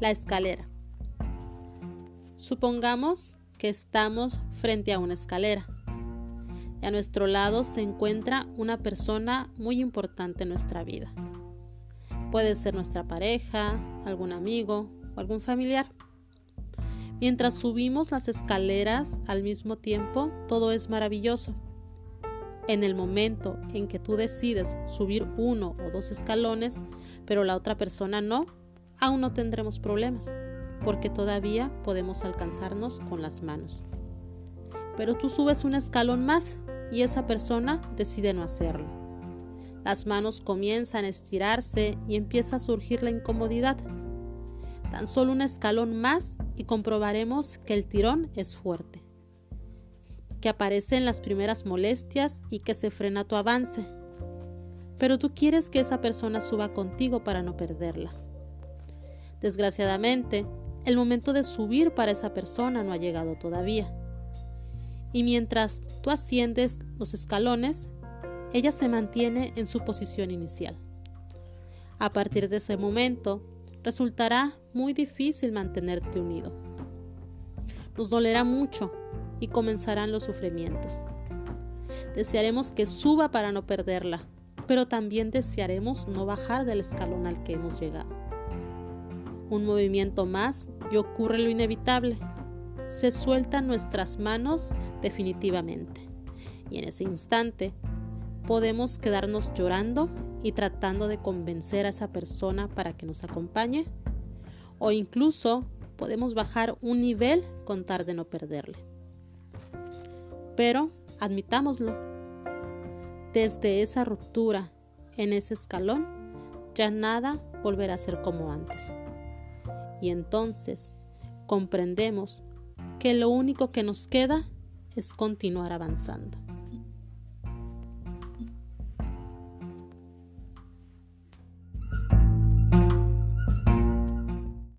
La escalera. Supongamos que estamos frente a una escalera y a nuestro lado se encuentra una persona muy importante en nuestra vida. Puede ser nuestra pareja, algún amigo o algún familiar. Mientras subimos las escaleras al mismo tiempo, todo es maravilloso. En el momento en que tú decides subir uno o dos escalones, pero la otra persona no, aún no tendremos problemas, porque todavía podemos alcanzarnos con las manos. Pero tú subes un escalón más y esa persona decide no hacerlo. Las manos comienzan a estirarse y empieza a surgir la incomodidad. Tan solo un escalón más y comprobaremos que el tirón es fuerte, que aparecen las primeras molestias y que se frena tu avance. Pero tú quieres que esa persona suba contigo para no perderla. Desgraciadamente, el momento de subir para esa persona no ha llegado todavía. Y mientras tú asciendes los escalones, ella se mantiene en su posición inicial. A partir de ese momento, resultará muy difícil mantenerte unido. Nos dolerá mucho y comenzarán los sufrimientos. Desearemos que suba para no perderla, pero también desearemos no bajar del escalón al que hemos llegado. Un movimiento más y ocurre lo inevitable. Se sueltan nuestras manos definitivamente. Y en ese instante podemos quedarnos llorando y tratando de convencer a esa persona para que nos acompañe. O incluso podemos bajar un nivel con tal de no perderle. Pero admitámoslo, desde esa ruptura en ese escalón, ya nada volverá a ser como antes. Y entonces comprendemos que lo único que nos queda es continuar avanzando.